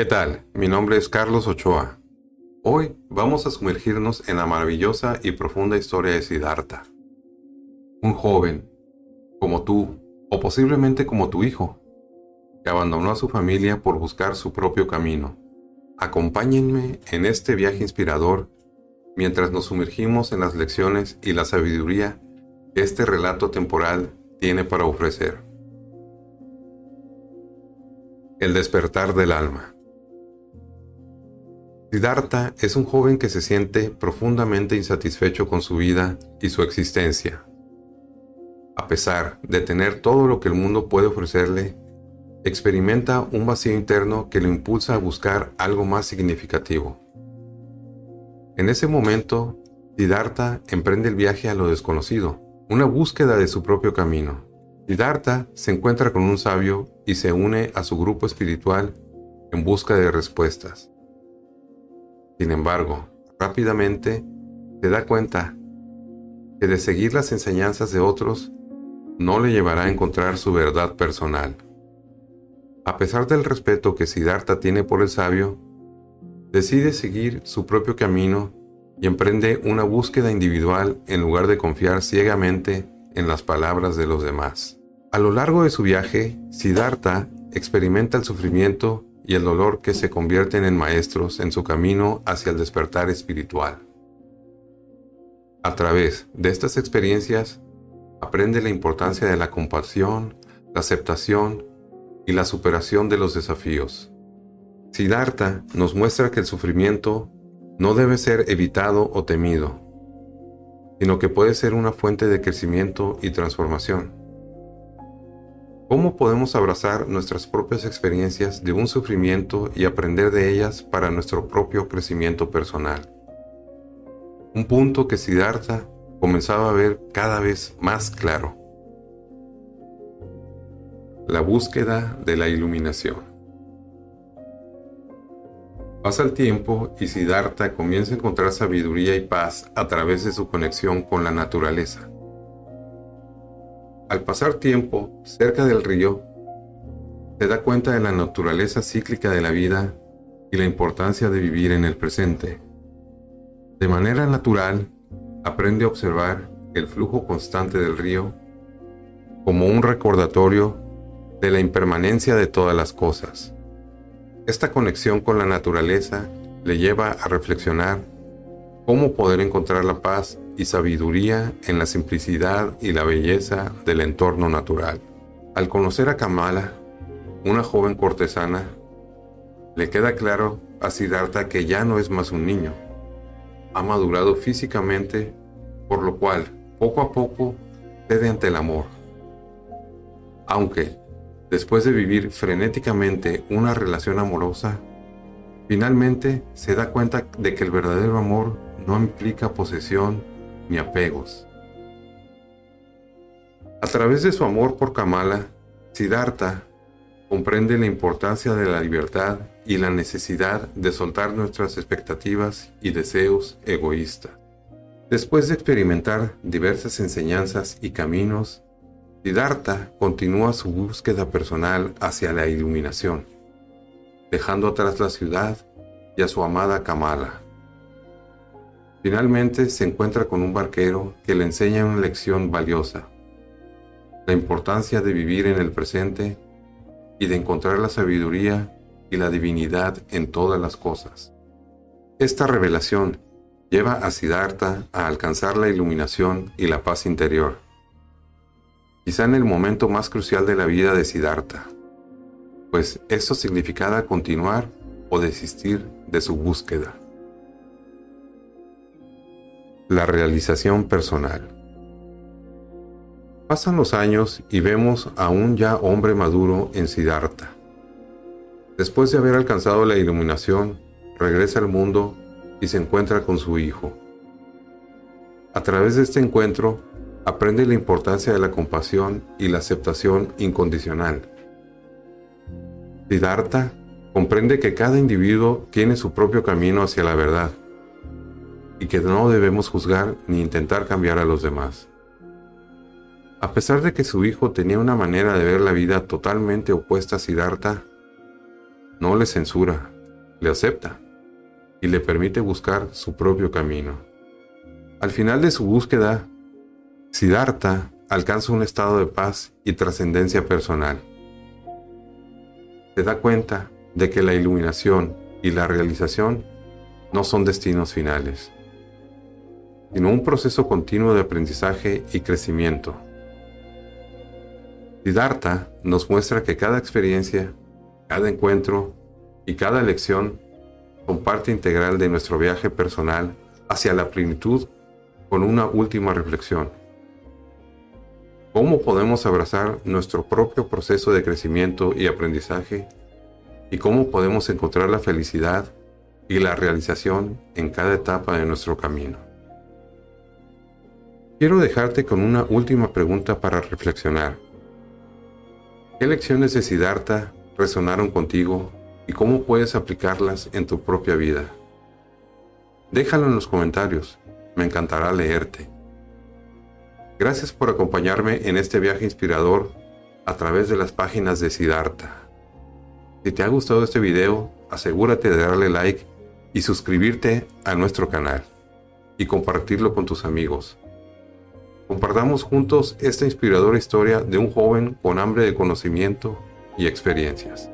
¿Qué tal? Mi nombre es Carlos Ochoa. Hoy vamos a sumergirnos en la maravillosa y profunda historia de Siddhartha. Un joven, como tú, o posiblemente como tu hijo, que abandonó a su familia por buscar su propio camino. Acompáñenme en este viaje inspirador mientras nos sumergimos en las lecciones y la sabiduría que este relato temporal tiene para ofrecer. El despertar del alma. Siddhartha es un joven que se siente profundamente insatisfecho con su vida y su existencia. A pesar de tener todo lo que el mundo puede ofrecerle, experimenta un vacío interno que lo impulsa a buscar algo más significativo. En ese momento, Siddhartha emprende el viaje a lo desconocido, una búsqueda de su propio camino. Siddhartha se encuentra con un sabio y se une a su grupo espiritual en busca de respuestas. Sin embargo, rápidamente se da cuenta que de seguir las enseñanzas de otros no le llevará a encontrar su verdad personal. A pesar del respeto que Siddhartha tiene por el sabio, decide seguir su propio camino y emprende una búsqueda individual en lugar de confiar ciegamente en las palabras de los demás. A lo largo de su viaje, Siddhartha experimenta el sufrimiento y el dolor que se convierten en maestros en su camino hacia el despertar espiritual. A través de estas experiencias, aprende la importancia de la compasión, la aceptación y la superación de los desafíos. Siddhartha nos muestra que el sufrimiento no debe ser evitado o temido, sino que puede ser una fuente de crecimiento y transformación. ¿Cómo podemos abrazar nuestras propias experiencias de un sufrimiento y aprender de ellas para nuestro propio crecimiento personal? Un punto que Siddhartha comenzaba a ver cada vez más claro. La búsqueda de la iluminación. Pasa el tiempo y Siddhartha comienza a encontrar sabiduría y paz a través de su conexión con la naturaleza. Al pasar tiempo cerca del río, se da cuenta de la naturaleza cíclica de la vida y la importancia de vivir en el presente. De manera natural, aprende a observar el flujo constante del río como un recordatorio de la impermanencia de todas las cosas. Esta conexión con la naturaleza le lleva a reflexionar cómo poder encontrar la paz y sabiduría en la simplicidad y la belleza del entorno natural. Al conocer a Kamala, una joven cortesana, le queda claro a Siddhartha que ya no es más un niño. Ha madurado físicamente, por lo cual, poco a poco, cede ante el amor. Aunque después de vivir frenéticamente una relación amorosa, finalmente se da cuenta de que el verdadero amor no implica posesión ni apegos. A través de su amor por Kamala, Siddhartha comprende la importancia de la libertad y la necesidad de soltar nuestras expectativas y deseos egoístas. Después de experimentar diversas enseñanzas y caminos, Siddhartha continúa su búsqueda personal hacia la iluminación, dejando atrás la ciudad y a su amada Kamala. Finalmente se encuentra con un barquero que le enseña una lección valiosa, la importancia de vivir en el presente y de encontrar la sabiduría y la divinidad en todas las cosas. Esta revelación lleva a Siddhartha a alcanzar la iluminación y la paz interior quizá en el momento más crucial de la vida de Siddhartha, pues esto significaba continuar o desistir de su búsqueda. La realización personal. Pasan los años y vemos a un ya hombre maduro en Siddhartha. Después de haber alcanzado la iluminación, regresa al mundo y se encuentra con su hijo. A través de este encuentro, aprende la importancia de la compasión y la aceptación incondicional. Siddhartha comprende que cada individuo tiene su propio camino hacia la verdad y que no debemos juzgar ni intentar cambiar a los demás. A pesar de que su hijo tenía una manera de ver la vida totalmente opuesta a Siddhartha, no le censura, le acepta y le permite buscar su propio camino. Al final de su búsqueda, Siddhartha alcanza un estado de paz y trascendencia personal. Se da cuenta de que la iluminación y la realización no son destinos finales, sino un proceso continuo de aprendizaje y crecimiento. Siddhartha nos muestra que cada experiencia, cada encuentro y cada lección son parte integral de nuestro viaje personal hacia la plenitud con una última reflexión. ¿Cómo podemos abrazar nuestro propio proceso de crecimiento y aprendizaje? ¿Y cómo podemos encontrar la felicidad y la realización en cada etapa de nuestro camino? Quiero dejarte con una última pregunta para reflexionar. ¿Qué lecciones de Siddhartha resonaron contigo y cómo puedes aplicarlas en tu propia vida? Déjalo en los comentarios, me encantará leerte. Gracias por acompañarme en este viaje inspirador a través de las páginas de Siddhartha. Si te ha gustado este video, asegúrate de darle like y suscribirte a nuestro canal y compartirlo con tus amigos. Compartamos juntos esta inspiradora historia de un joven con hambre de conocimiento y experiencias.